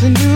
can do